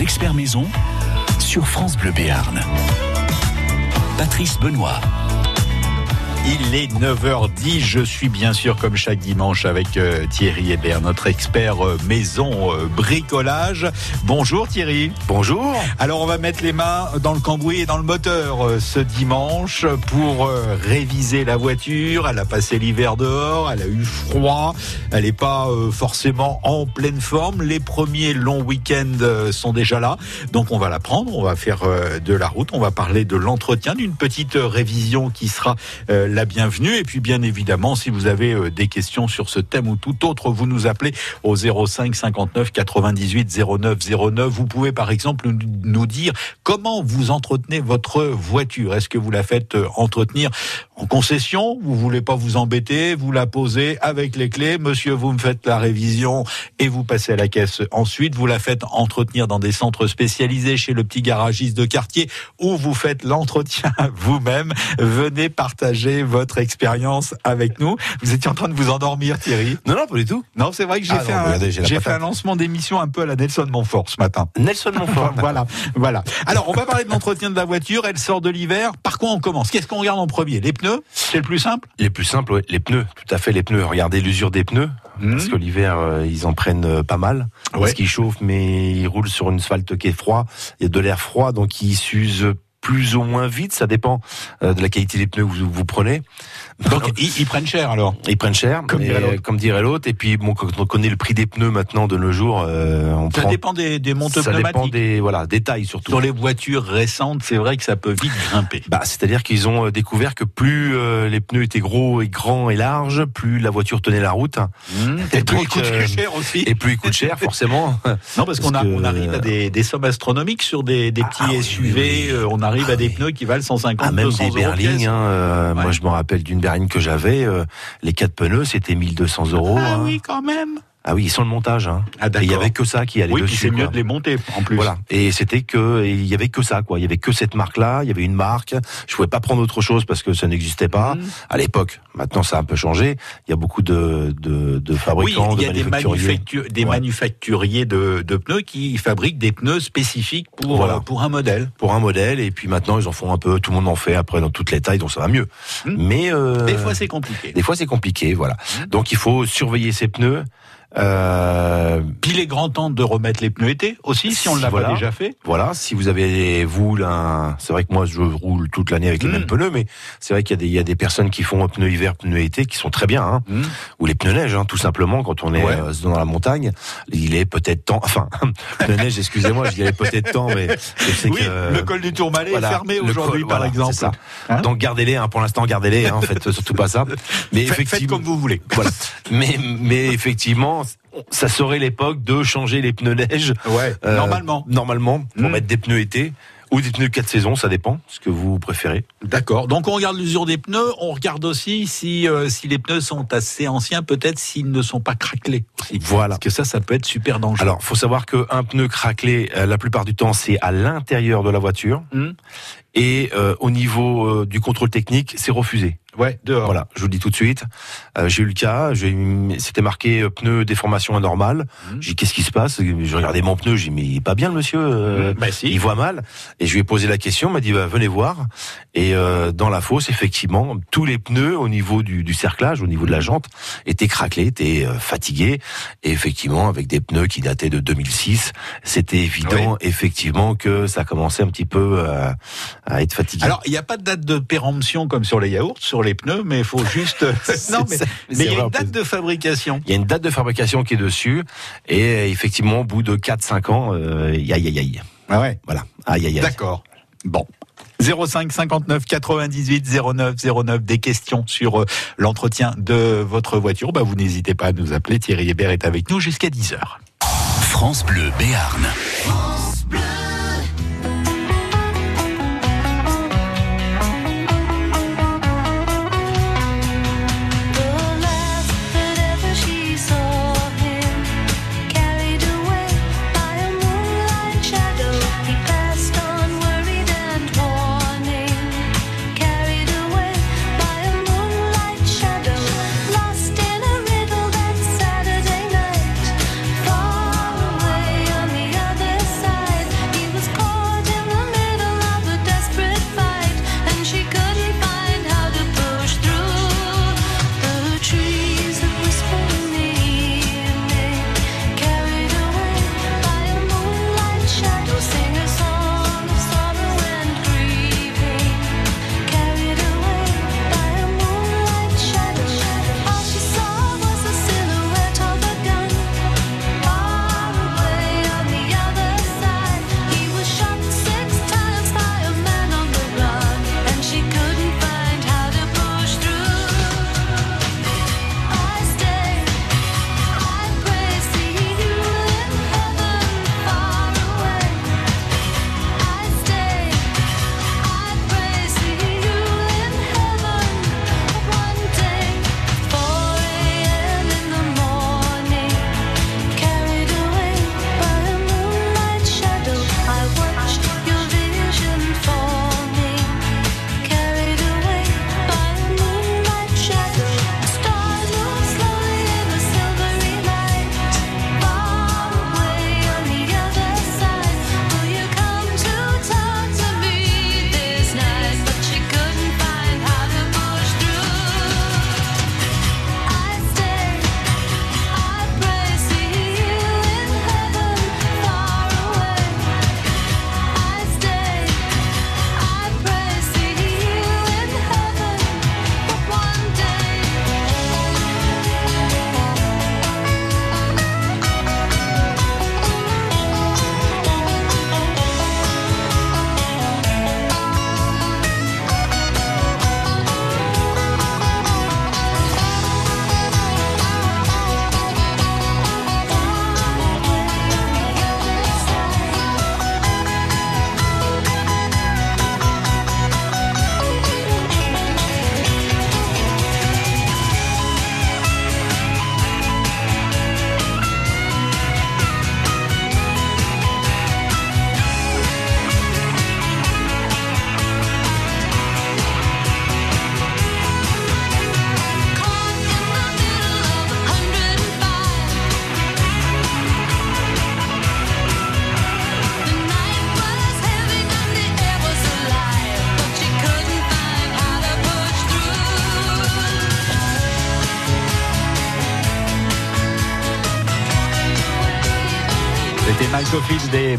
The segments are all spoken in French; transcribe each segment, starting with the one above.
Experts maison sur France Bleu Béarn. Patrice Benoît. Il est 9h10, je suis bien sûr comme chaque dimanche avec euh, Thierry Hébert, notre expert euh, maison euh, bricolage. Bonjour Thierry. Bonjour. Alors on va mettre les mains dans le cambouis et dans le moteur ce dimanche pour réviser la voiture. Elle a passé l'hiver dehors, elle a eu froid, elle n'est pas forcément en pleine forme. Les premiers longs week-ends sont déjà là, donc on va la prendre, on va faire de la route, on va parler de l'entretien, d'une petite révision qui sera la bienvenue. Et puis, bien évidemment, si vous avez euh, des questions sur ce thème ou tout autre, vous nous appelez au 05 59 98 09 09. Vous pouvez, par exemple, nous dire comment vous entretenez votre voiture. Est-ce que vous la faites euh, entretenir en concession Vous voulez pas vous embêter Vous la posez avec les clés. Monsieur, vous me faites la révision et vous passez à la caisse. Ensuite, vous la faites entretenir dans des centres spécialisés chez le petit garagiste de quartier ou vous faites l'entretien vous-même. Venez partager votre expérience avec nous. Vous étiez en train de vous endormir, Thierry Non, non, pas du tout. Non, c'est vrai que j'ai ah fait, un, j'ai fait un lancement d'émission un peu à la Nelson Montfort ce matin. Nelson Montfort. voilà, voilà. Alors, on va parler de l'entretien de la voiture. Elle sort de l'hiver. Par quoi on commence? Qu'est-ce qu'on regarde en premier? Les pneus? C'est le plus simple? Les plus simples, oui. Les pneus, tout à fait, les pneus. Regardez l'usure des pneus. Hmm. Parce que l'hiver, euh, ils en prennent euh, pas mal. Parce qu'ils chauffent, mais ils roulent sur une asphalte qui est froid. Il y a de l'air froid, donc ils s'usent plus ou moins vite, ça dépend euh, de la qualité des pneus que vous, vous prenez. Donc ils, prennent cher alors? Ils prennent cher, comme dirait l'autre. Et puis bon, quand on connaît le prix des pneus maintenant de nos jours, euh, on ça dépend des, des ça pneumatiques. Ça dépend des voilà des tailles surtout. Sur les voitures récentes, c'est vrai que ça peut vite grimper. Bah c'est-à-dire qu'ils ont euh, découvert que plus euh, les pneus étaient gros et grands et larges, plus la voiture tenait la route. Mmh. et, plus il coûte cher aussi. Et plus il coûte cher forcément. non parce, qu'on on arrive à des, des, sommes astronomiques sur des, des petits ah SUV. on arrive à des pneus qui valent 150, ah, même des berlines. Hein, Moi je me rappelle d'une berline que j'avais euh, les quatre pneus, c'était 1200 euros. Ah hein. oui, quand même. Ah oui, sans le montage. Hein. Ah, il y avait que ça qui allait oui, dessus. c'est mieux de les monter en plus. Voilà. Et c'était que il y avait que ça quoi. Il y avait que cette marque-là. Il y avait une marque. Je pouvais pas prendre autre chose parce que ça n'existait pas mmh. à l'époque. Maintenant, ça a un peu changé. Il y a beaucoup de de, de fabricants, oui, il y a des manufacturiers, des manufacturiers de, de, pneus qui fabriquent des pneus spécifiques pour voilà. pour un modèle. Pour un modèle. Et puis maintenant, ils en font un peu. Tout le monde en fait après dans toutes les tailles, donc ça va mieux. Mmh. Mais euh, des fois, c'est compliqué. Des fois, c'est compliqué. Voilà. Mmh. Donc, il faut surveiller ces pneus. Euh, Puis il est grand temps de remettre les pneus été aussi, si on ne l'a pas déjà fait. Voilà, si vous avez vous là, c'est vrai que moi je roule toute l'année avec les mêmes mm. pneus, mais c'est vrai qu'il y a des il y a des personnes qui font pneus hiver, pneus été, qui sont très bien, hein. Mm. ou les pneus neige, hein, tout simplement quand on est euh, dans la montagne, il est peut-être temps, enfin pneus neige, excusez-moi, je dirais peut-être temps, mais je sais oui, que le col du Tourmalet est fermé aujourd'hui par exemple. Ça. Hein Donc gardez-les, hein, pour l'instant gardez-les, hein, en fait surtout pas ça. Mais effectivement, faites comme vous voulez. Voilà. mais mais effectivement ça serait l'époque de changer les pneus neige. Ouais, euh, normalement. Normalement, pour hmm. mettre des pneus été ou des pneus 4 saisons, ça dépend, ce que vous préférez. D'accord. Donc on regarde l'usure des pneus, on regarde aussi si euh, si les pneus sont assez anciens, peut-être s'ils ne sont pas craquelés. Voilà. Parce que ça, ça peut être super dangereux. Alors, faut savoir qu'un pneu craquelé, euh, la plupart du temps, c'est à l'intérieur de la voiture. Hmm. Et au niveau du contrôle technique, c'est refusé. Ouais, dehors. Voilà, je vous le dis tout de suite. Euh, j'ai eu le cas, c'était marqué euh, pneu déformation anormale. Mmh. J'ai dit qu'est-ce qui se passe? Je regardais mon pneu, j'ai dit mais il est pas bien le monsieur, euh, mmh, bah, si. il voit mal. Et je lui ai posé la question, il m'a dit bah, venez voir. Et euh, dans la fosse, effectivement, tous les pneus au niveau du, du cerclage, au niveau de la jante, étaient craquelés, étaient euh, fatigués. Et effectivement, avec des pneus qui dataient de 2006, c'était évident effectivement que ça commençait un petit peu à être fatigué. Alors il n'y a pas de date de péremption comme sur les yaourts, sur les les pneus, mais il faut juste. non, mais, il y a une date de fabrication. Il y a une date de fabrication qui est dessus, et effectivement, au bout de 4-5 ans, euh, aïe aïe aïe. Ah ouais. Voilà. Aïe aïe aïe. D'accord. Bon. 05 59 98 09 09 des questions sur euh, l'entretien de votre voiture, bah vous n'hésitez pas à nous appeler. Thierry Hébert est avec nous jusqu'à 10h. France Bleu Béarn.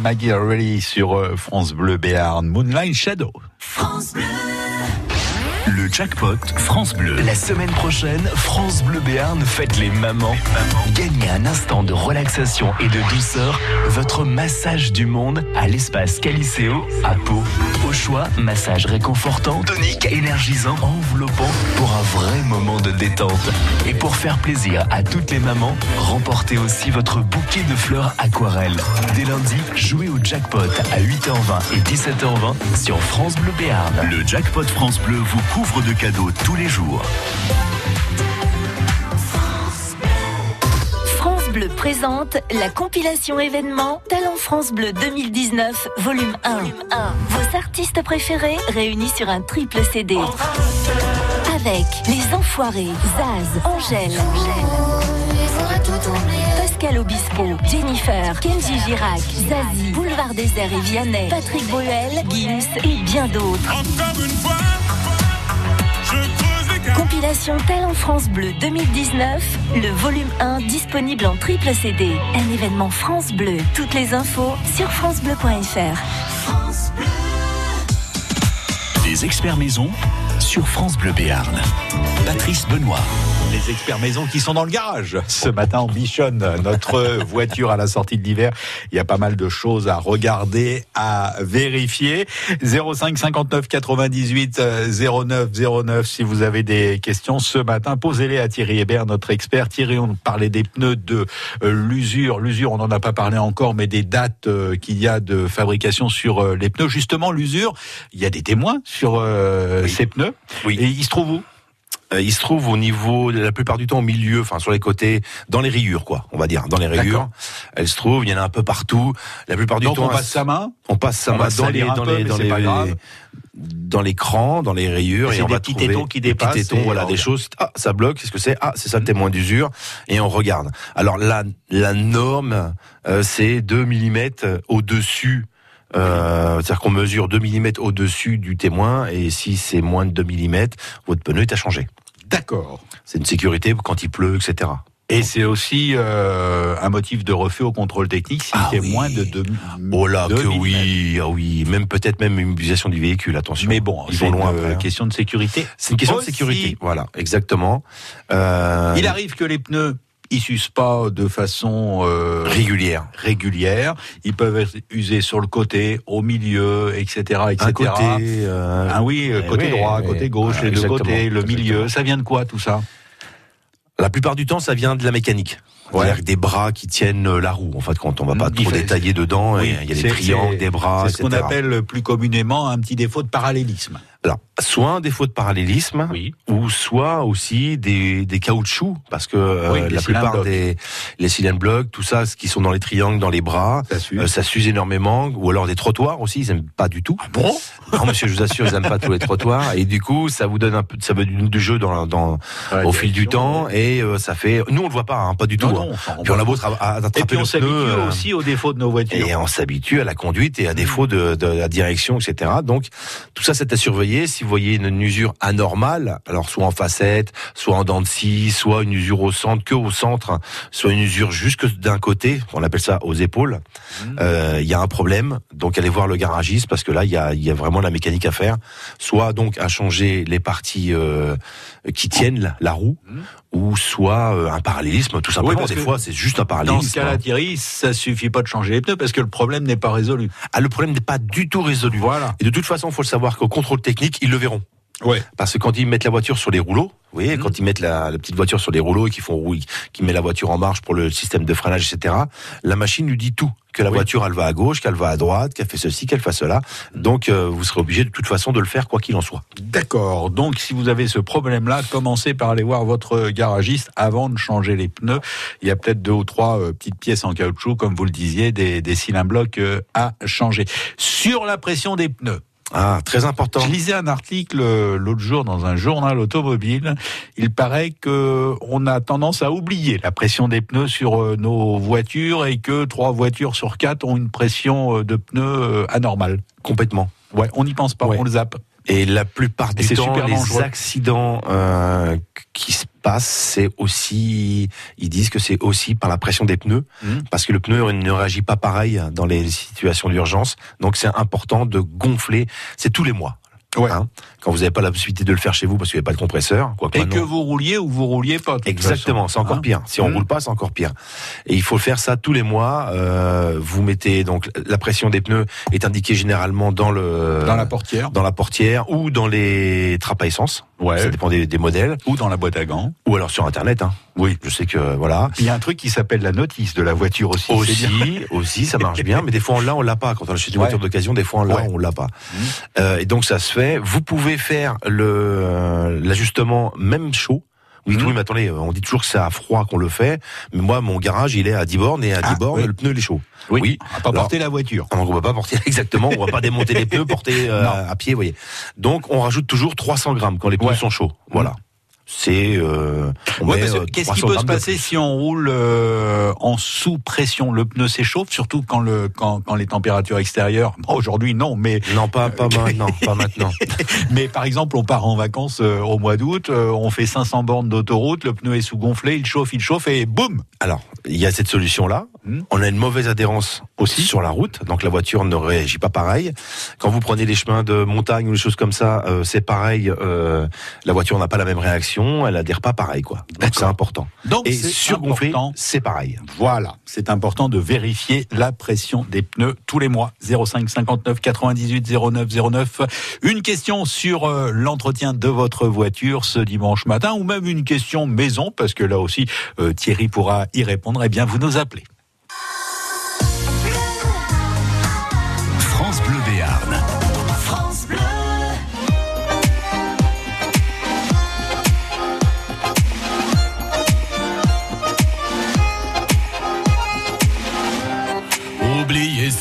Maggie Reilly sur euh, France Bleu Béarn. Moonlight Shadow. France Bleu. Le jackpot France Bleu. La semaine prochaine, France Bleu Béarn fête les mamans. Gagnez un instant de relaxation et de douceur, votre massage du monde à l'espace Caliceo à Pau. Au choix, massage réconfortant, tonique, énergisant, enveloppant pour vrai moment de détente. Et pour faire plaisir à toutes les mamans, remportez aussi votre bouquet de fleurs aquarelles. Dès lundi, jouez au jackpot à 8h20 et 17h20 sur France Bleu Béarn. Le jackpot France Bleu vous couvre de cadeaux tous les jours. France Bleu présente la compilation événement Talent France Bleu 2019, volume 1. Vos artistes préférés réunis sur un triple CD. Avec Les Enfoirés, Zaz, Angèle, Pascal Obispo, Jennifer, Kenji Girac, Zazie, Boulevard Désert et Vianney, Patrick Bruel, Gims et bien d'autres. Compilation Talent France Bleu 2019, le volume 1 disponible en triple CD. Un événement France Bleu. Toutes les infos sur francebleu.fr. Des experts maison sur France Bleu Béarn. Patrice Benoît les experts maison qui sont dans le garage. Ce matin, on bichonne notre voiture à la sortie de l'hiver. Il y a pas mal de choses à regarder, à vérifier. 05 59 98 09 09 si vous avez des questions ce matin, posez-les à Thierry Hébert, notre expert. Thierry, on parlait des pneus de euh, l'usure. L'usure, on n'en a pas parlé encore, mais des dates euh, qu'il y a de fabrication sur euh, les pneus. Justement, l'usure, il y a des témoins sur ces pneus. Oui. Et ils se trouvent où? Euh, il se trouve au niveau, la plupart du temps au milieu, enfin sur les côtés, dans les rayures, quoi, on va dire, dans les rayures. Elle se trouve, il y en a un peu partout. La plupart du temps, on passe sa main. On passe sa main dans les, dans les, dans les, dans l'écran, dans les rayures, et, on va trouver tétons qui dépassent, des tétons, voilà, des choses. Ah, ça bloque. Qu'est-ce que c'est? Ah, c'est ça le témoin d'usure. Et on regarde. Alors la, la norme, euh, c'est 2 mm au dessus euh, C'est-à-dire qu'on mesure 2 mm au-dessus du témoin et si c'est moins de 2 mm, votre pneu est à changer. D'accord. C'est une sécurité quand il pleut, etc. Et c'est aussi euh, un motif de refus au contrôle technique s'il ah fait moins de 2 Oh là que oui, ah oui, même peut-être même une utilisation du véhicule, attention. Mais bon, c'est une loin, euh, question de sécurité. C'est une question de sécurité, voilà, exactement. Euh... Il arrive que les pneus ils s'usent pas de façon euh, régulière. Régulière. Ils peuvent être usés sur le côté, au milieu, etc., etc. Un côté, euh... ah oui, eh côté droit, côté gauche, les deux côtés, le milieu. Ça vient de quoi tout ça? La plupart du temps, ça vient de la mécanique. Ouais. Des bras qui tiennent euh, la roue. En fait, quand on va pas trop détailler dedans, il y a des triangles, des bras. C'est ce qu'on appelle plus communément un petit défaut de parallélisme. Alors, soit un défaut de parallélisme, ou soit aussi des, des caoutchoucs, parce que euh, la plupart des les cylindres blocs, tout ça, ce qui sont dans les triangles, dans les bras, ça s'use euh, énormément, ou alors des trottoirs aussi, ils aiment pas du tout. Ah bon? Non, monsieur, je vous assure, ils aiment pas tous les trottoirs, et du coup, ça vous donne un peu, ça veut du jeu dans, dans au fil du temps, et euh, ça fait, nous on le voit pas, hein, pas du tout. Non, hein. puis on a beau attraper et puis on s'habitue aussi aux défauts de nos voitures. Et on s'habitue à la conduite et à défaut de, de la direction, etc. Donc tout ça, c'est à si vous voyez une usure anormale, alors soit en facette, soit en dents de scie, soit une usure au centre, que au centre, soit une usure jusque d'un côté, on appelle ça aux épaules, mmh. euh, il y a un problème. Donc allez voir le garagiste parce que là il y a, y a vraiment la mécanique à faire. Soit donc à changer les parties euh, qui tiennent la, roue, mmh. Ou soit euh, un parallélisme tout simplement. Des fois c'est juste un parallélisme. Dans ce cas-là, Thierry, ça suffit pas de changer les pneus parce que le problème n'est pas résolu. Ah, le problème n'est pas du tout résolu. Voilà. Et de toute façon, il faut le savoir qu'au contrôle technique ils le verront. Ouais. Parce que quand ils mettent la voiture sur les rouleaux, vous voyez, quand mhm. ils mettent la, petite voiture sur les rouleaux et qu'ils font rouille, qui met la voiture en marche pour le système de freinage, etc. La machine lui dit tout, que la voiture elle va à gauche, qu'elle va à droite, qu'elle fait ceci, qu'elle fait cela. Donc euh, vous serez obligé de toute façon de le faire quoi qu'il en soit. D'accord. Donc si vous avez ce problème-là, commencez par aller voir votre garagiste avant de changer les pneus. Il y a peut-être deux ou trois euh, petites pièces en caoutchouc, comme vous le disiez, des, des cylindres blocs euh, à changer. Sur la pression des pneus. Ah, très important. Je lisais un article euh, l'autre jour dans un journal automobile. Il paraît que on a tendance à oublier la pression des pneus sur euh, nos voitures et que trois voitures sur quatre ont une pression euh, de pneus anormale. Complètement. Ouais, on n'y pense pas, on le zappe. Et la plupart du temps, les accidents euh, qui se c'est aussi, ils disent que c'est aussi par la pression des pneus, mmh. parce que le pneu ne réagit pas pareil dans les situations d'urgence. Donc c'est important de gonfler. C'est tous les mois. Ouais. Hein, quand vous n'avez pas la possibilité de le faire chez vous parce qu'il n'y a pas de compresseur. Quoi et que vous rouliez ou vous rouliez pas. Exactement, c'est encore hein pire. Si on mmh. roule pas, c'est encore pire. Et il faut faire ça tous les mois. Euh, vous mettez donc la pression des pneus est indiquée généralement dans le dans la portière, dans la portière ou dans les trappes à essence. Ouais. Ça dépend des, des, modèles. Ou dans la boîte à gants. Ou alors sur Internet. Hein. Oui, je sais que voilà. Il y a un truc qui s'appelle la notice de la voiture aussi. Aussi, aussi, ça marche bien. Mais des fois on l'a, on l'a pas. Quand on achète une voiture d'occasion, des fois on l'a, on l'a pas. Mmh. Euh, et donc ça se fait. Vous pouvez faire le l'ajustement même chaud. Oui, mmh. oui, mais attendez, on dit toujours que c'est à froid qu'on le fait. Mais moi, mon garage, il est à 10 bornes et à 10 ah, bornes, le pneu il est chaud. Oui. On va pas porter la voiture. On va pas porter exactement. On va pas démonter les pneus, porter euh, à pied, vous voyez. Donc, on rajoute toujours 300 grammes quand les pneus sont chauds. Voilà c'est euh, euh, qu'est-ce qui peut se passer si on roule euh, en sous pression le pneu s'échauffe surtout quand le quand, quand les températures extérieures aujourd'hui non mais non pas pas maintenant pas maintenant. mais par exemple on part en vacances au mois d'août on fait 500 bornes d'autoroute le pneu est sous gonflé il chauffe il chauffe et boum! Alors il y a cette solution là hmm. on a une mauvaise adhérence aussi sur la route donc la voiture ne réagit pas pareil quand vous prenez les chemins de montagne ou des choses comme ça c'est pareil la voiture n'a pas la même réaction elle adhère pas pareil, quoi. Donc c'est important. Donc et surgonflé, c'est pareil. Voilà, c'est important de vérifier la pression des pneus tous les mois. 05 59 98 09 09. Une question sur euh, l'entretien de votre voiture ce dimanche matin, ou même une question maison, parce que là aussi euh, Thierry pourra y répondre. Eh bien, vous nous appelez.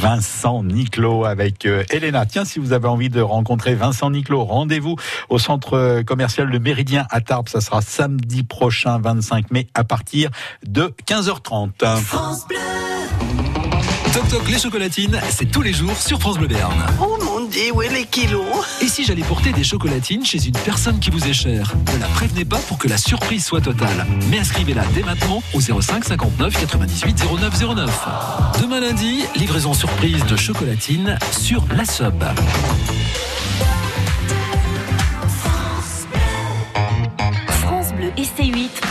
Vincent Niclot avec euh, Elena. Tiens, si vous avez envie de rencontrer Vincent Niclot, rendez-vous au centre euh, commercial Le Méridien à Tarbes. Ça sera samedi prochain, 25 mai, à partir de 15h30. France Bleu. Toc Toc les chocolatines, c'est tous les jours sur France Bleu Béarn. Oh mon Et si j'allais porter des chocolatines chez une personne qui vous est chère? Ne la prévenez pas pour que la surprise soit totale. Mais inscrivez-la dès maintenant au 05 59 98 09 09. Demain lundi, livraison surprise de chocolatines sur la sub.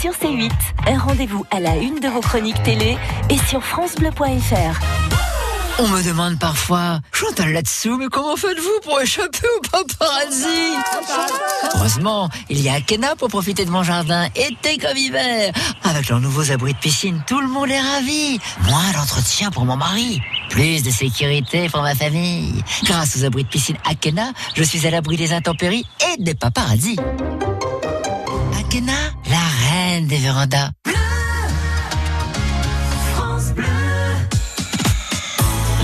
sur C8. Un rendez-vous à la une de vos chroniques télé et sur francebleu.fr. On me demande parfois, Chantal là-dessous, mais comment faites-vous pour échapper au paparazzi? Heureusement, il y a Akena pour profiter de mon jardin, été comme hiver. Avec leurs nouveaux abris de piscine, tout le monde est ravi. Moins d'entretien pour mon mari, plus de sécurité pour ma famille. Grâce aux abris de piscine Akena, je suis à l'abri des intempéries et des paparazzis. Akena, des vérandas.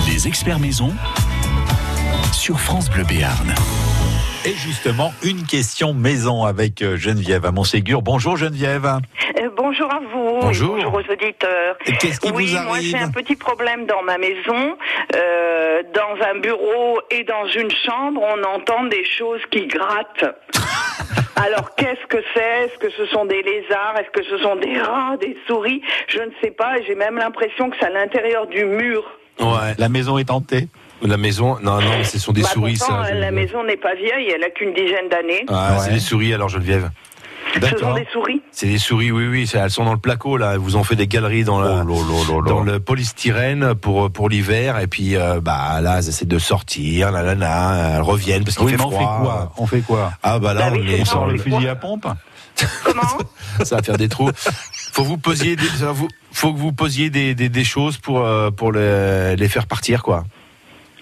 Les experts maison sur France Bleu Béarn. Et justement, une question maison avec euh, Geneviève à Montségur. Bonjour Geneviève. Euh, bonjour à vous. Bonjour. bonjour aux auditeurs. Qu'est-ce qui oui, vous arrive moi j'ai un petit problème dans ma maison. Euh, dans un bureau et dans une chambre, on entend des choses qui grattent. Alors qu'est-ce que c'est? Est-ce que ce sont des lézards? Est-ce que ce sont des rats, des souris? Je ne sais pas. J'ai même l'impression que c'est à l'intérieur du mur. Ouais. La maison est hantée. La maison, non, non, ce sont des Bah, souris, pourtant, ça. La maison n'est pas vieille, elle a qu'une dizaine d'années. Ah, c'est des souris, alors, Geneviève. Ce sont des souris. C'est des souris, oui, oui. Elles sont dans le placo, là. Elles vous ont fait des galeries dans, la- dans le polystyrène pour, pour l'hiver. Et puis, euh, bah, là, elles essaient de sortir, là, là, là. Elles reviennent parce qu'il Oui, fait mais on fait quoi? On fait quoi? Ah, bah là, Bah on est on le Le fusil à pompe? Comment? Ça va faire des trous. Faut vous posiez des, faut que vous posiez des, des, des choses pour, euh, pour les, les faire partir, quoi.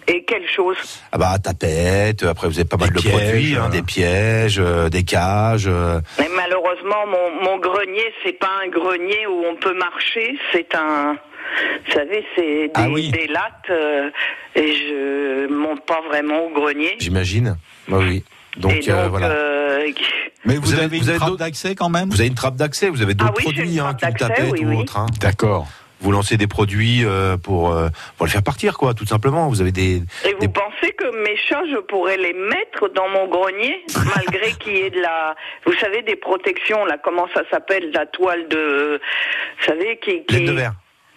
Et quelle chose Ah bah, tapette, après vous avez pas mal de pièges, produits, hein, euh. des pièges, euh, des cages. euh. Mais malheureusement, mon, mon grenier, c'est pas un grenier où on peut marcher, c'est un. Vous savez, c'est des, Ah oui. des lattes euh, et je monte pas vraiment au grenier. J'imagine. Bah oui. Donc, euh, voilà. euh, Mais vous, Vous avez- avez, vous une trappe d'autres- d'accès quand même? Vous avez une trappe d'accès, vous avez d'autres Ah oui, produits, une hein, d'accès, tapette oui, ou oui. autre. hein. D'accord. Vous lancez des produits euh, pour euh, pour le faire partir, quoi, tout simplement. Vous avez des. et vous pensez que mes chats, je pourrais les mettre dans mon grenier, malgré qu'il y ait de la, vous savez, des protections, là, comment ça s'appelle, la toile de, vous savez, qui, qui... Laine de verre.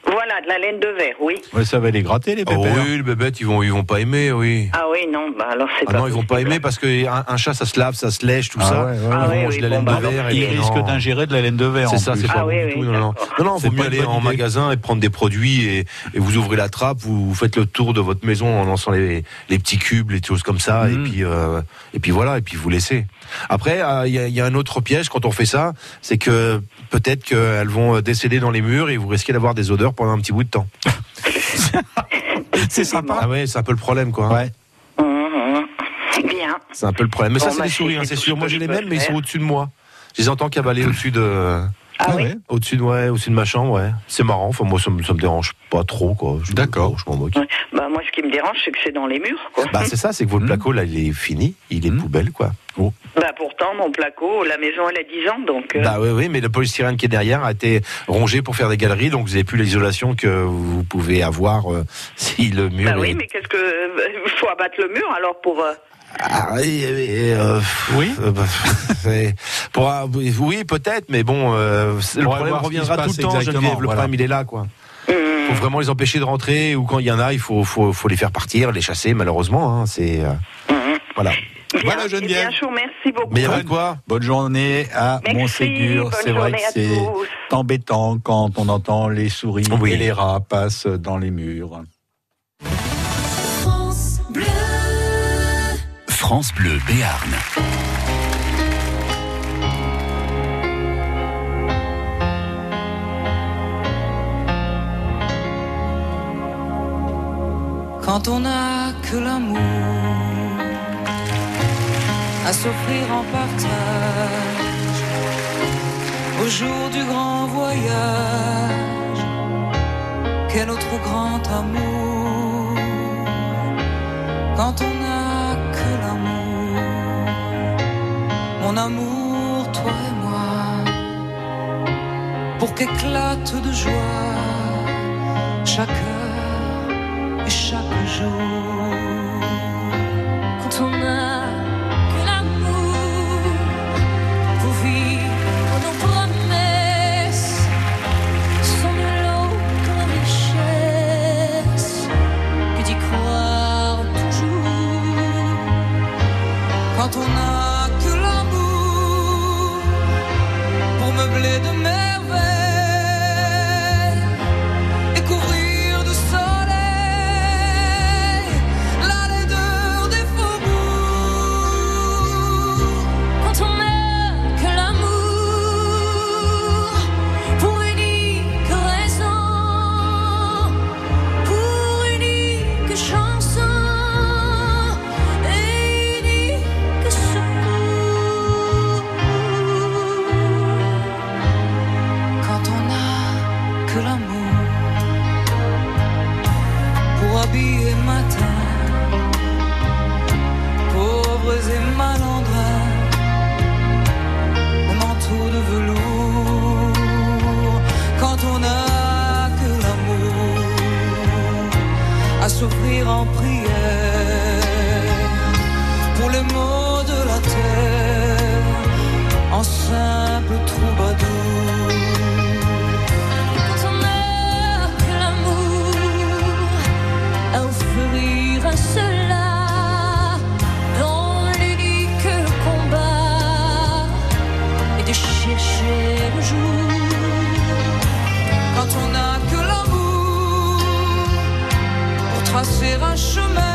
Voilà, de la laine de verre, oui. Ouais, ça va les gratter les Oh pépères. oui, les bébêtes, ils vont ils vont pas aimer, oui. Ah oui, non, bah alors c'est Ah pas non, ils vont pas aimer parce que un, chat, ça se lave, ça se lèche, tout Ah ça. ouais, ouais, ils Ah vont oui, de la bon, laine bah, de verre. Il et risque non. d'ingérer de la laine de verre. C'est ça, c'est pas Ah bon oui, du oui, tout. Non, non, non, non, C'est faut pas mieux aller en idée. magasin et prendre des produits et, et vous ouvrez la trappe, vous faites le tour de votre maison en lançant les, les petits cubes, les choses comme ça, et Mhm. puis euh, et puis voilà, et puis vous laissez. Après, euh, il y, a, il y a un autre piège quand on fait ça, c'est que peut-être qu'elles vont décéder dans les murs et vous risquez d'avoir des odeurs pendant un petit bout de temps. C'est sympa. Ah ouais, c'est un peu le problème, quoi. Ouais. Mhm. Bien. C'est un peu le problème. Mais ça, c'est bah, des souris, c'est hein, c'est ce sûr. Moi, je j'ai les mêmes, mais ils sont au-dessus de moi. Je les entends cavaler au-dessus de, Ah, oui. ouais. au-dessus de, ouais, au-dessus de ma chambre, ouais. C'est marrant. Enfin, moi, ça me, ça me dérange pas trop, quoi. D'accord. Je m'en moque. Ouais. Bah moi, ce qui me dérange, c'est que c'est dans les murs, quoi. Bah, c'est ça, c'est que votre Mhm. placo, là, il est fini. Il est Mhm. poubelle, quoi. Bah pourtant, mon placo, la maison, elle a 10 ans, donc. euh, Bah oui, oui, mais le polystyrène qui est derrière a été rongé pour faire des galeries, donc vous avez plus l'isolation que vous pouvez avoir euh, si le mur bah est... oui, mais qu'est-ce que. Il faut abattre le mur alors pour. euh, Ah, oui, euh, Oui. euh, bah, pour, oui, peut-être, mais bon, euh, c'est- le problème reviendra tout le temps, exactement, Geneviève. Le voilà. problème, il est là, quoi. hum, faut vraiment les empêcher de rentrer ou quand il y en a, il faut, faut, faut les faire partir, les chasser, malheureusement. Hein, c'est euh, hum. voilà. Bien. Voilà, Eh Geneviève. bien, je vous remercie beaucoup. Mais quoi? Bonne journée à Merci, Montségur. bonne C'est vrai que journée à c'est embêtant quand on entend les souris Oui. et les rats passent dans les murs. France Bleu Béarn. quand on n'a que l'amour à s'offrir en partage au jour du grand voyage qu'est notre grand amour? Quand on amour toi et moi pour qu'éclate de joie chaque à s'offrir en prière pour les mots de la terre en simple troubadour chemin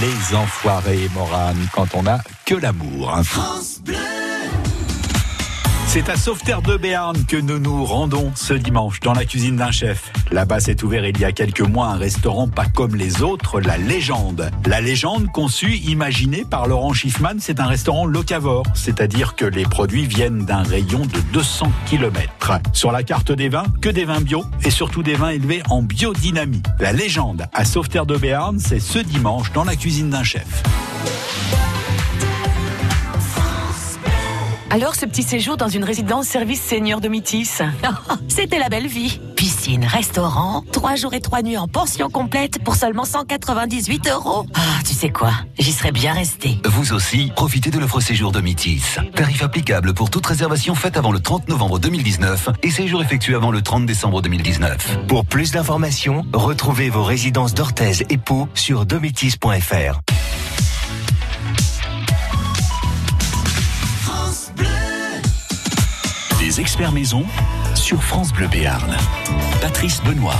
Les enfoirés, Morane, quand on a que l'amour. hein. C'est à Sauveterre de Béarn que nous nous rendons ce dimanche dans la cuisine d'un chef. Là-bas s'est ouvert il y a quelques mois un restaurant pas comme les autres, La Légende. La Légende, conçue, imaginée par Laurent Schiffman, c'est un restaurant locavore, c'est-à-dire que les produits viennent d'un rayon de 200 km. Sur la carte des vins, que des vins bio et surtout des vins élevés en biodynamie. La Légende à Sauveterre de Béarn, c'est ce dimanche dans la cuisine d'un chef. Alors, ce petit séjour dans une résidence service senior de Métis C'était la belle vie. Piscine, restaurant, trois jours et trois nuits en pension complète pour seulement 198 euros. Ah, tu sais quoi? J'y serais bien resté. Vous aussi, profitez de l'offre séjour de Métis. Tarif applicable pour toute réservation faite avant le 30 novembre 2019 et séjour effectué avant le 30 décembre 2019. Pour plus d'informations, retrouvez vos résidences d'Orthez et Pau sur dométis.fr. Des experts maison sur France Bleu Béarn. Patrice Benoît.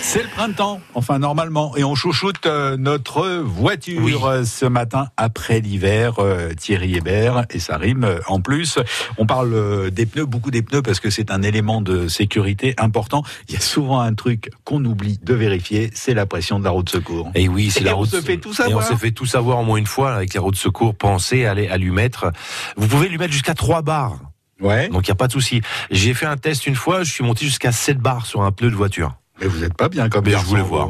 C'est le printemps, enfin normalement, et on chouchoute euh, notre voiture euh, ce matin après l'hiver, euh, Thierry Hébert, et ça rime euh, en plus. On parle euh, des pneus, beaucoup des pneus, parce que c'est un élément de sécurité important. Il y a souvent un truc qu'on oublie de vérifier, c'est la pression de la roue de secours. Et oui, c'est la on route. se fait tout Et on s'est fait tout savoir au moins une fois avec les routes de secours. Pensez à, les- à lui mettre. Vous pouvez lui mettre jusqu'à 3 barres. Ouais. Donc il n'y a pas de souci. J'ai fait un test une fois, je suis monté jusqu'à 7 barres sur un pneu de voiture. Mais vous n'êtes pas bien comme Mais je garçon, voulais vous. voir.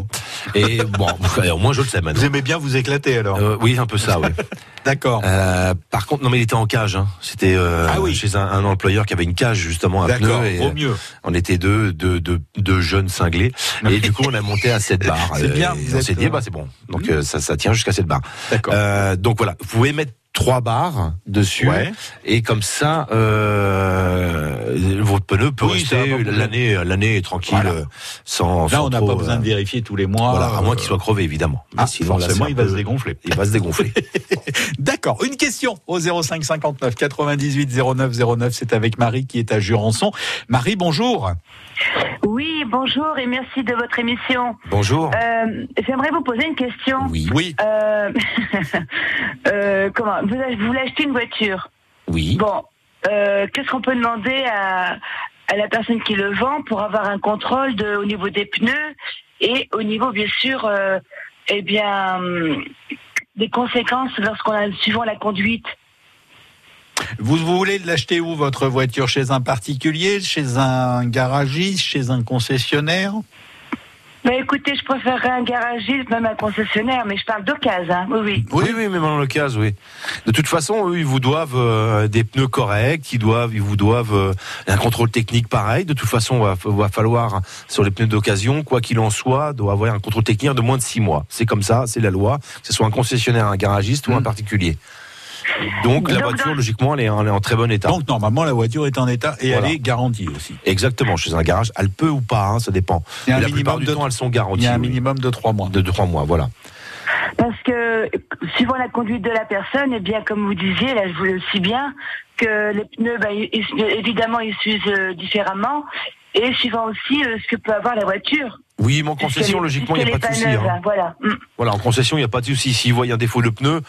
Et bon, au moins je le sais maintenant. Vous aimez bien vous éclater alors? Euh, oui, un peu ça, oui. D'accord. Euh, par contre, non mais il était en cage. Hein. C'était euh, Ah oui. chez un, un employeur qui avait une cage justement à D'accord, pneus. et, vaut mieux. On était deux, deux, deux, deux jeunes cinglés. Et du coup, on a monté à 7 bars. C'est bien, Et vous on s'est dit, bah c'est bon. Donc euh, ça, ça tient jusqu'à 7 bars. D'accord. Donc voilà, vous pouvez mettre trois barres dessus Ouais. et comme ça euh, votre pneu peut Oui, rester l'année l'année tranquille Voilà. euh, sans Là, sans on n'a pas besoin euh, de vérifier tous les mois. voilà à moins euh, qu'il soit crevé évidemment Mais Ah, sinon, forcément, il va peu- se dégonfler. il va se dégonfler D'accord. Une question au 05 59 98 09 09. C'est avec Marie qui est à Jurançon. Marie, bonjour. Oui, bonjour et merci de votre émission. bonjour Euh, J'aimerais vous poser une question. oui Oui. Euh, euh, comment Vous, vous voulez acheter une voiture? oui Bon, euh, qu'est-ce qu'on peut demander à, à la personne qui le vend pour avoir un contrôle de, au niveau des pneus et au niveau, bien sûr, euh, eh bien, hum, des conséquences lorsqu'on a suivant la conduite? Vous, vous voulez l'acheter où votre voiture? Chez un particulier, chez un garagiste, chez un concessionnaire? Bah écoutez, je préférerais un garagiste, même un concessionnaire, mais je parle d'occasion, hein. oui, oui. Oui, oui, même dans le cas, oui. De toute façon, eux, ils vous doivent euh, des pneus corrects, ils doivent, ils vous doivent euh, un contrôle technique pareil. De toute façon, va, va falloir sur les pneus d'occasion, quoi qu'il en soit, doit avoir un contrôle technique de moins de six mois. C'est comme ça, c'est la loi. Que ce soit un concessionnaire, un garagiste ou un particulier. Donc la Donc, voiture, logiquement, elle est, en- elle est en très bon état. Donc normalement, la voiture est en état et Voilà. elle est garantie aussi. Exactement, chez un garage, elle peut ou pas, hein, ça dépend. Il y a un Mais la plupart minimum du de- temps, elles sont Il garanties. y a un oui. minimum de trois mois. de trois mois, voilà. Parce que, suivant la conduite de la personne, et bien, comme vous disiez, là, je vous le sais bien, que les pneus, bah, ils- évidemment, ils s'usent euh, différemment, et suivant aussi euh, ce que peut avoir la voiture. Oui, mais en concession, logiquement, il n'y a pas de souci. hein, Voilà. Mm. Voilà, en concession, il n'y a pas de souci. S'ils voient un défaut de pneu,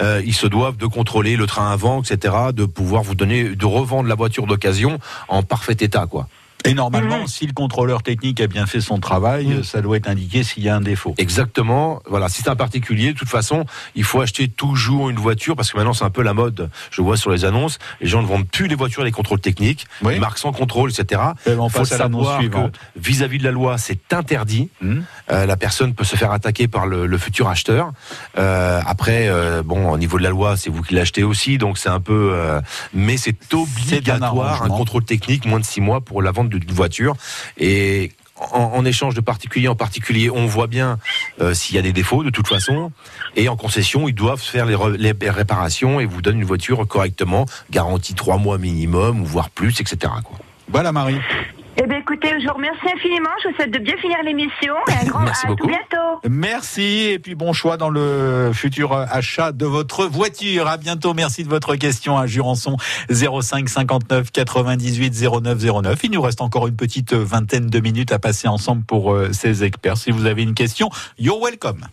euh, ils se doivent de contrôler le train avant, etc., de pouvoir vous donner, de revendre la voiture d'occasion en parfait état, quoi. Et normalement, si le contrôleur technique a bien fait son travail, Mm. ça doit être indiqué s'il y a un défaut. Exactement. Voilà, si c'est un particulier, de toute façon, il faut acheter toujours une voiture parce que maintenant c'est un peu la mode. Je vois sur les annonces, les gens ne vendent plus les voitures, les contrôles techniques, Oui. les marques sans contrôle, etc. Et on faut passe à l'annonce savoir que suivante. vis-à-vis de la loi, c'est interdit. Hmm. Euh, la personne peut se faire attaquer par le, le futur acheteur. Euh, après, euh, bon, au niveau de la loi, c'est vous qui l'achetez aussi, donc c'est un peu. euh, mais c'est obligatoire un arrangement. contrôle technique moins de six mois pour la vente d'une voiture. Et en, échange de particulier en particulier, on voit bien euh, s'il y a des défauts de toute façon. Et en concession, ils doivent faire les, réparations et vous donnent une voiture correctement, garantie trois mois minimum voire plus, etc. Quoi. Voilà Marie. Eh bien, écoutez, je vous remercie infiniment. Je vous souhaite de bien finir l'émission. Et un grand Merci à beaucoup. tout bientôt. Merci et puis bon choix dans le futur achat de votre voiture. À bientôt. Merci de votre question à Jurançon 05 59 98 09 09. Il nous reste encore une petite vingtaine de minutes à passer ensemble pour euh, ces experts. Si vous avez une question, you're welcome.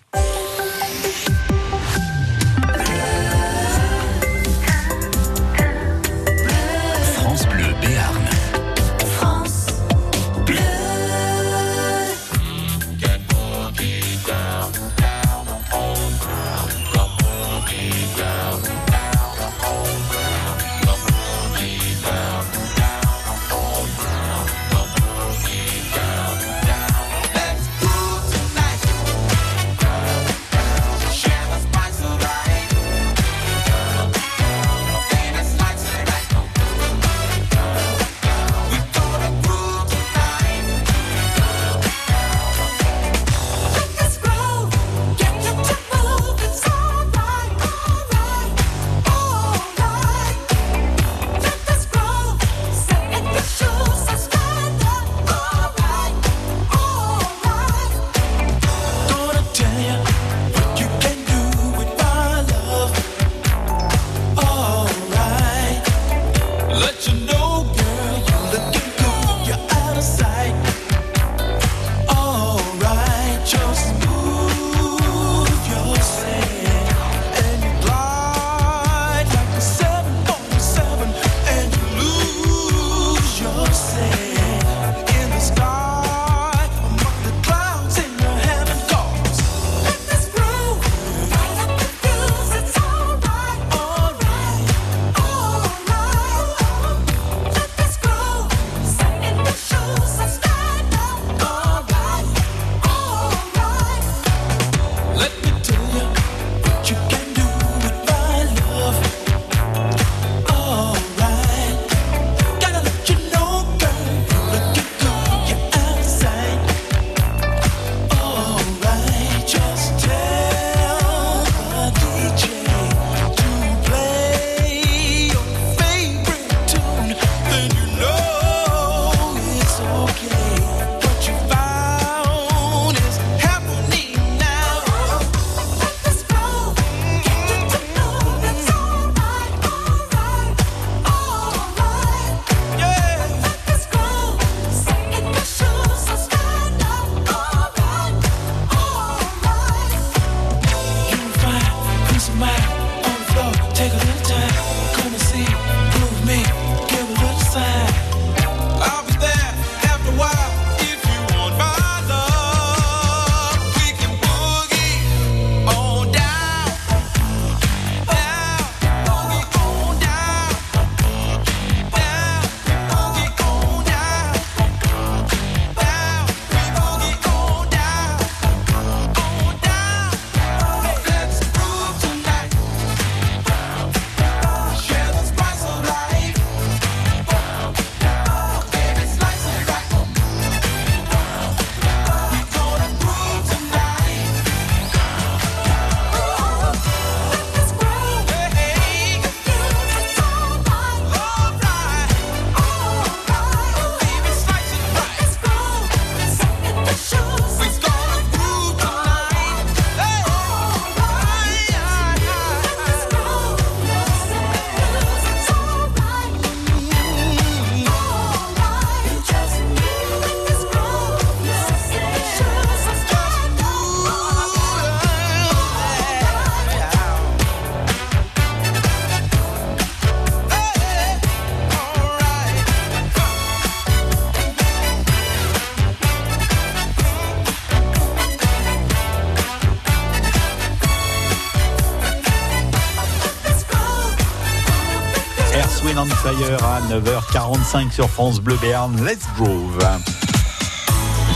9h45 sur France Bleu Béarn. Let's Groove.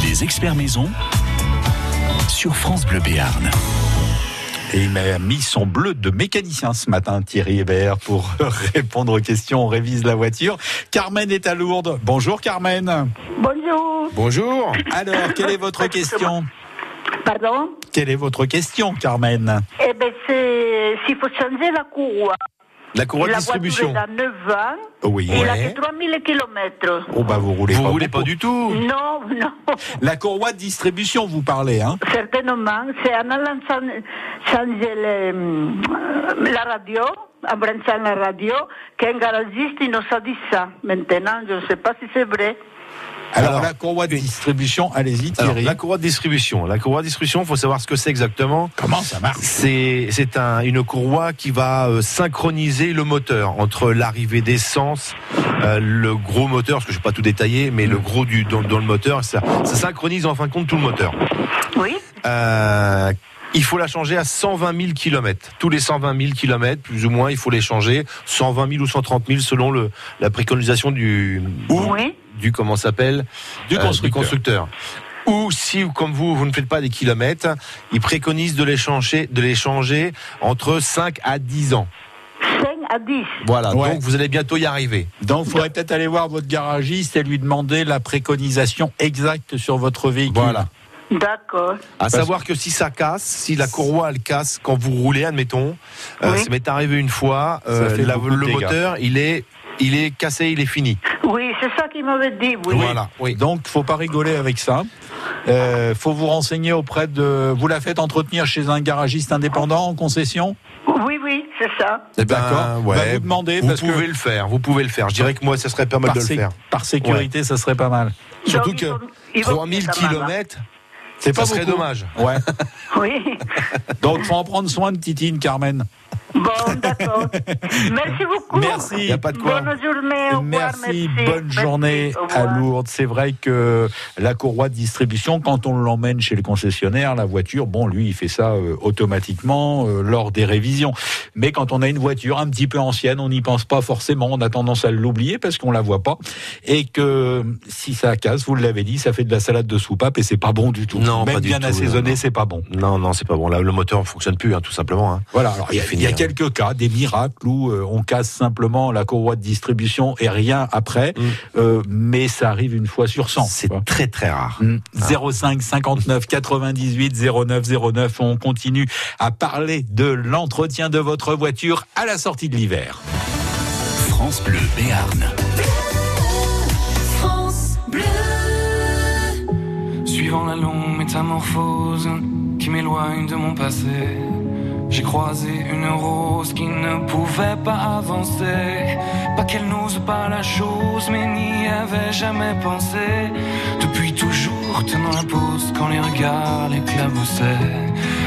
Les experts maison sur France Bleu Béarn. Et il m'a mis son bleu de mécanicien ce matin, Thierry Hébert, pour répondre aux questions. On révise la voiture. Carmen est à Lourdes. Bonjour Carmen. Bonjour. Bonjour. Alors, quelle est votre question? Pardon? Quelle est votre question, Carmen? Eh bien, c'est s'il faut changer la courroie. La courroie de la distribution. voiture, elle a 9 ans. Oui. Et elle a Ouais. que 3000 km. Oh bah vous roulez Vous pas roulez pas du tout. Non, non. La courroie de distribution, vous parlez, hein Certainement. C'est en allant chan- changer le- hum, la radio, en branchant la radio, qu'un garagiste il nous a dit ça. Maintenant, je ne sais pas si c'est vrai. Alors, la courroie de distribution, allez-y Alors, Thierry. la courroie de distribution. La courroie de distribution, il faut savoir ce que c'est exactement. Comment ça marche? C'est c'est un, une courroie qui va euh, synchroniser le moteur entre l'arrivée d'essence, euh, le gros moteur, parce que je ne vais pas tout détailler, mais le gros du dans, dans le moteur, ça, ça synchronise en fin de compte tout le moteur. Oui. Euh, il faut la changer à 120 000 km. Tous les 120 000 km, plus ou moins, il faut les changer. 120 000 ou 130 000 selon le, la préconisation du, Oui. Du comment ça s'appelle Du Euh, constructeur. constructeur. Ou si, comme vous, vous ne faites pas des kilomètres, ils préconisent de les changer, de les changer entre 5 à 10 ans. 5 à 10. Voilà, Ouais. donc vous allez bientôt y arriver. Donc, il faudrait peut-être aller voir votre garagiste et lui demander la préconisation exacte sur votre véhicule. Voilà. D'accord. À savoir que si ça casse, si la courroie elle casse quand vous roulez, admettons, euh, ça m'est arrivé une fois, euh, la- le dégâts. moteur il est, il est cassé, il est fini. Oui, c'est ça qu'il m'avait dit. Oui. Voilà, oui. Donc, faut pas rigoler avec ça. Euh, faut vous renseigner auprès de. Vous la faites entretenir chez un garagiste indépendant en concession? Oui, oui, c'est ça. Eh ben, D'accord. ouais, Va vous demander vous parce que- pouvez le faire, vous pouvez le faire. Je dirais que moi, ça serait pas mal par, de le faire. par sécurité, ça serait pas mal. Surtout Donc, que ils vont- ils vont 3000 faire ça mal, hein. kilomètres, C'est ça pas serait dommage. Ouais. Oui. Donc, faut en prendre soin de Titine, Carmen. Bon, d'accord. Merci beaucoup. Merci. Y a pas de quoi. Bonne journée. Au revoir. Merci, bonne journée à. Lourdes. C'est vrai que la courroie de distribution, quand on l'emmène chez le concessionnaire, la voiture, bon, lui, il fait ça euh, automatiquement euh, lors des révisions. Mais quand on a une voiture un petit peu ancienne, on n'y pense pas forcément. On a tendance à l'oublier parce qu'on la voit pas. Et que si ça casse, vous l'avez dit, ça fait de la salade de soupape et c'est pas bon du tout. Non, Même pas du bien tout, assaisonné, c'est pas bon. Non, non, c'est pas bon. Là, le moteur ne fonctionne plus, hein, tout simplement. hein. Voilà, alors il y a, il y a Fini. Quelques cas, des miracles où euh, on casse simplement la courroie de distribution et rien après, Mm. euh, mais ça arrive une fois sur 100. C'est quoi. très très rare. Mm. 05 59 98 09 09. On continue à parler de l'entretien de votre voiture à la sortie de l'hiver. France Bleu Béarn. France Bleu. Suivant la longue métamorphose qui m'éloigne de mon passé, j'ai croisé une rose qui ne pouvait pas avancer. Pas qu'elle n'ose pas la chose, mais n'y avait jamais pensé. Depuis toujours, tenant la pose quand les regards l'éclaboussaient.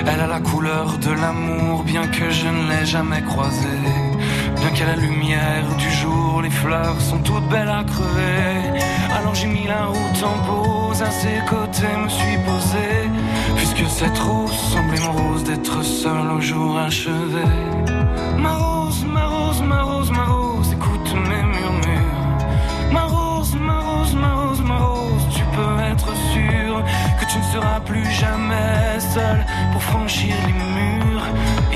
Elle a la couleur de l'amour, bien que je ne l'ai jamais croisée. Bien qu'à la lumière du jour, les fleurs sont toutes belles à crever. Alors j'ai mis la route en pause, à ses côtés me suis posé. Puisque cette rose semblait mon rose d'être seul au jour achevé. Ma rose, ma rose, ma rose, ma rose, écoute mes murmures. Ma rose, ma rose, ma rose, ma rose, tu peux être sûr que tu ne seras plus jamais seul pour franchir les murs.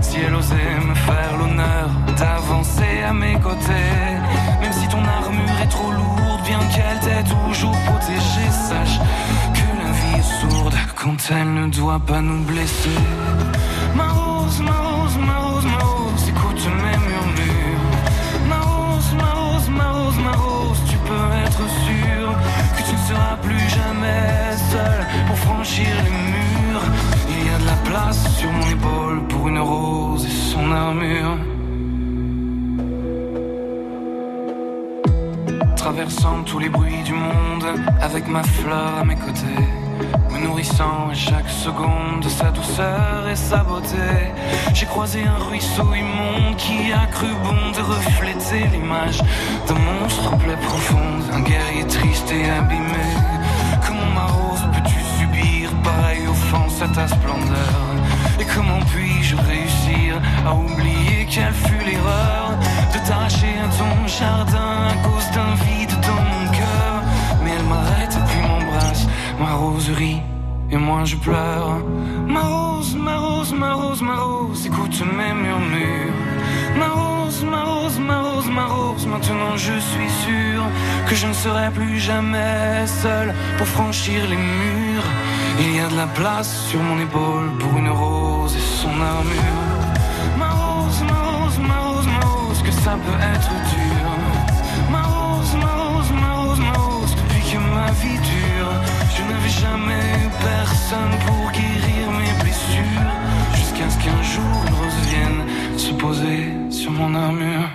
Si elle osait me faire l'honneur d'avancer à mes côtés. Même si ton armure est trop lourde, bien qu'elle t'ait toujours protégée, sache que la vie est sourde quand elle ne doit pas nous blesser. Ma rose, ma rose, ma rose, ma rose, écoute mes murmures. Ma rose, ma rose, ma rose, ma rose, tu peux être sûr que tu ne seras plus jamais seul pour franchir les murs. Il y a de la place sur mon épaule pour une rose et son armure. traversant tous les bruits du monde, avec ma fleur à mes côtés, me nourrissant à chaque seconde de sa douceur et sa beauté. J'ai croisé un ruisseau immonde qui a cru bon de refléter l'image d'un monstre plaie profonde, un guerrier triste et abîmé. Comment ma rose peux-tu pareille offense à ta splendeur Et comment puis-je réussir à oublier quelle fut l'erreur de t'arracher à ton jardin à cause d'un vide dans mon cœur? Mais elle m'arrête puis m'embrasse, ma rose rit et moi je pleure. Ma rose, ma rose, ma rose, ma rose, écoute mes murmures. Ma rose, ma rose, ma rose, ma rose, maintenant je suis sûr que je ne serai plus jamais seul pour franchir les murs. Il y a de la place sur mon épaule pour une rose et son armure. Ma rose, ma rose, ma rose, ma rose, que ça peut être dur. Ma rose, ma rose, ma rose, ma rose, depuis que ma vie dure, je n'avais jamais eu personne pour guérir mes blessures. Jusqu'à ce qu'un jour une rose vienne se poser sur mon armure.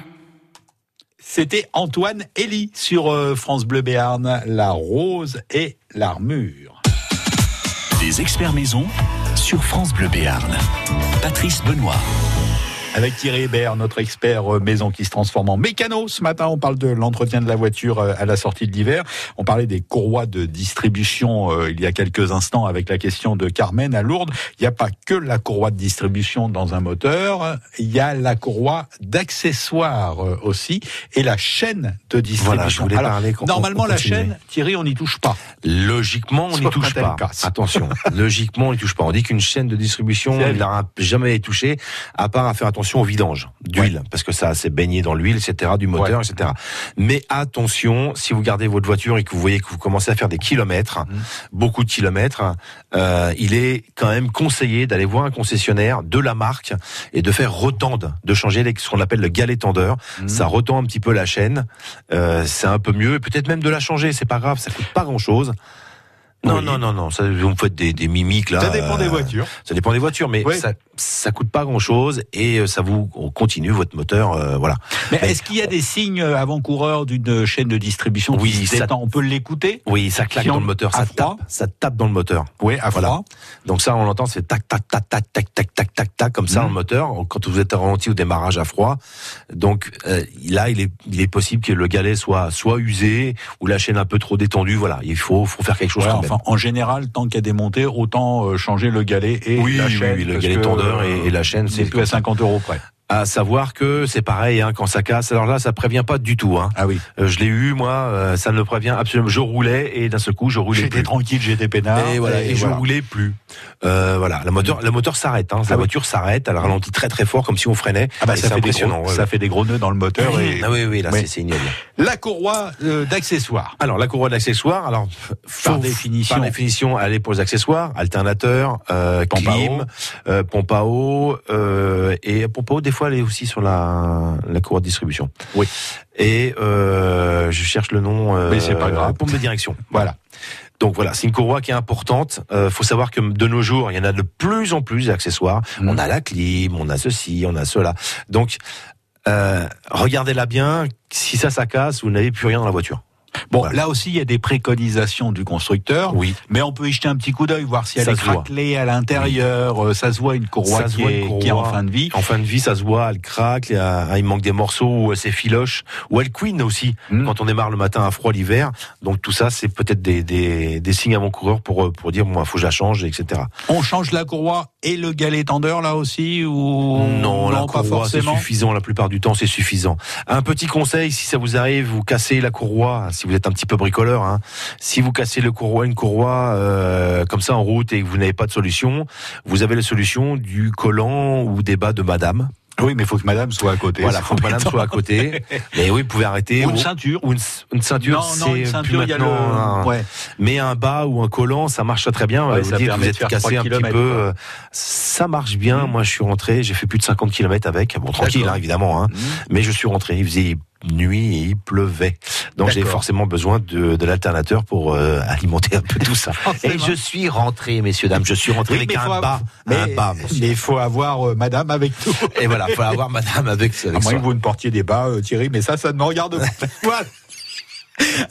C'était Antoine Elie sur euh, France Bleu Béarn, la rose et l'armure. Les experts maison sur France Bleu Béarn. Patrice Benoît. Avec Thierry Hébert, notre expert euh, maison qui se transforme en mécano. Ce matin, on parle de l'entretien de la voiture euh, à la sortie de l'hiver. On parlait des courroies de distribution euh, il y a quelques instants avec la question de Carmen à Lourdes. Il n'y a pas que la courroie de distribution dans un moteur, il y a la courroie d'accessoires euh, aussi et la chaîne de distribution. Voilà, je voulais Alors, parler normalement, la chaîne, Thierry, on n'y touche pas. Logiquement, on n'y touche elle pas. Attention, logiquement, on n'y touche pas. On dit qu'une chaîne de distribution, C'est il n'a jamais été touché, à part à faire attention au vidange d'huile, parce que ça s'est baigné dans l'huile, etc., du moteur, etc. Mais attention, si vous gardez votre voiture et que vous voyez que vous commencez à faire des kilomètres, Mmh. beaucoup de kilomètres, euh, il est quand même conseillé d'aller voir un concessionnaire de la marque et de faire retendre, de changer les- ce qu'on appelle le galet tendeur. Mmh. Ça retend un petit peu la chaîne, euh, c'est un peu mieux, et peut-être même de la changer, c'est pas grave, ça coûte pas grand Non, non, non, non, ça, vous me faites des, des mimiques là. Ça dépend des euh, voitures. Ça dépend des voitures, mais Oui. ça, ça coûte pas grand chose et euh, ça vous on continue votre moteur, euh, voilà. Mais est-ce qu'il y a des signes avant-coureurs d'une chaîne de distribution Oui, qui ça- On peut l'écouter? Oui, ça claque Si on- dans le moteur, ça tape, ça tape dans le moteur. Oui, à Voilà. froid. Donc ça, on l'entend, c'est tac, tac, tac, tac, tac, tac, tac, tac, tac, comme ça Mhm. dans le moteur. Quand vous êtes ralenti au démarrage à froid, donc euh, là, il est, il est possible que le galet soit soit usé ou la chaîne un peu trop détendue. Voilà, il faut, faut faire quelque chose même. Enfin, en général, tant qu'il y a des montées, autant euh, changer le galet et Oui, la oui, chaîne. oui, le parce galet que, tendeur et- et la chaîne, c'est est plus à 50 euros près. À savoir que c'est pareil hein, quand ça casse. Alors là, ça prévient pas du tout. Hein. Ah oui. Euh, je l'ai eu moi, euh, ça ne me prévient absolument. Je roulais et d'un seul coup, je roulais J'étais plus. tranquille, j'étais peinard. Et voilà, et, je voilà. roulais plus. Euh, voilà, le moteur, le moteur s'arrête. Hein, la voiture s'arrête, elle ralentit très très fort, comme si on freinait. Ah bah ça c'est fait, des impressionnant. gros, ouais, ça fait des gros nœuds dans le moteur. Et... Ah oui, oui, là, Oui. c'est- ignoble. La courroie euh, d'accessoires. Alors la courroie d'accessoires, alors Par définition. par définition, elle est pour les accessoires, alternateur, euh, Pompe à clim, eau. euh, pompe à eau, euh, et pompe à eau des fois est aussi sur la, la courroie de distribution. Oui. Et euh, je cherche le nom. Euh, Mais c'est pas grave. Pompe de direction. Voilà. Donc voilà, c'est une courroie qui est importante. Euh, faut savoir que de nos jours, il y en a de plus en plus d'accessoires. Mm. On a la clim, on a ceci, on a cela. Donc euh, regardez-la bien. Si ça, ça casse, vous n'avez plus rien dans la voiture. Bon, là aussi, il y a des préconisations du constructeur. Oui. Mais on peut y jeter un petit coup d'œil, voir si elle Ça est voit. craquelée à l'intérieur. Euh, Ça se voit une courroie, qui, voit, est, une qui est en courroie. fin de vie. En fin de vie, ça se voit, elle craque, il, y a- il manque des morceaux, ou elle s'effiloche, ou elle queen aussi, Mm. quand on démarre le matin à froid l'hiver. Donc tout ça, c'est peut-être des, des, des signes avant-coureurs pour, euh, pour dire, moi, faut que je la change, etc. On change la courroie et le galet tendeur là aussi ou Non, la pas courroie, c'est suffisant. La plupart du temps, c'est suffisant. Un petit conseil, si ça vous arrive, vous cassez la courroie, si vous êtes un petit peu bricoleur, hein, si vous cassez le courroie, une courroie euh, comme ça en route et que vous n'avez pas de solution, vous avez la solution du collant ou des bas de madame. Oui, mais il faut que madame soit à côté. Voilà, ça faut que madame soit à côté. Mais oui, vous pouvez arrêter. Ou une ceinture. Ou une, une ceinture, Non, non, une ceinture, il y a maintenant le- un- ouais. Mais un bas ou un collant, ça marche très bien. Ouais, vous ça dites, vous êtes cassé 3 un petit peu. quoi. euh, Ça marche bien. Moi, je suis rentré. J'ai fait plus de 50 km avec. Bon, tranquille, hein, évidemment. Hein. Mais je suis rentré. Il faisait nuit et il pleuvait. Donc j'ai forcément besoin de, de l'alternateur pour euh, alimenter un peu tout ça. et je suis rentré, messieurs, dames. Je suis rentré Oui, avec un bas. mais, un bas, monsieur. mais il faut avoir euh, madame avec tout. Et voilà, faut avoir madame avec, À avec moins soi. que vous ne portiez des bas, euh, Thierry, mais ça, ça ne me regarde pas. Voilà.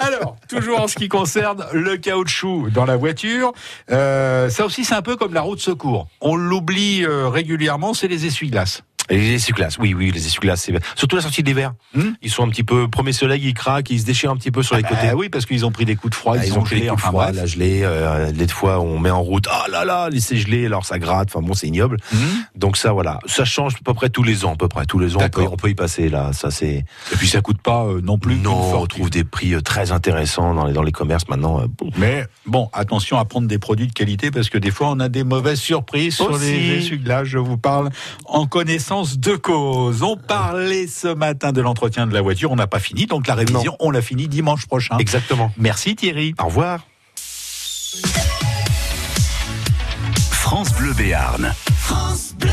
Alors, toujours en ce qui concerne le caoutchouc dans la voiture, euh, ça aussi c'est un peu comme la roue de secours. On l'oublie euh, régulièrement, c'est les essuie-glaces. Les essuie-glaces, oui, oui, les essuie-glaces, c'est surtout la sortie d'hiver. Ils sont un petit peu premier soleil, ils craquent, ils se déchirent un petit peu sur les bah côtés. oui, parce qu'ils ont pris des coups de froid, Ah, ils, ont pris des gelé, coups de enfin, froid, bref. la gelée, euh, des fois on met en route, ah là là, c'est gelé, alors ça gratte, enfin bon, c'est ignoble. Mhm. Donc ça, voilà, ça change à peu près tous les ans, à peu près tous les ans, on peut, on peut y passer là, ça c'est. Et puis ça coûte pas euh, non plus. Non, on trouve des prix euh, très intéressants dans les dans les commerces maintenant. euh. Mais bon, attention à prendre des produits de qualité parce que des fois on a des mauvaises surprises sur les essuie-glaces. Je vous parle en connaissance de cause. On parlait ce matin de l'entretien de la voiture. On n'a pas fini, donc la révision, on l'a fini dimanche prochain. Exactement. Merci Thierry. Au revoir. France Bleu Béarn. France Bleu.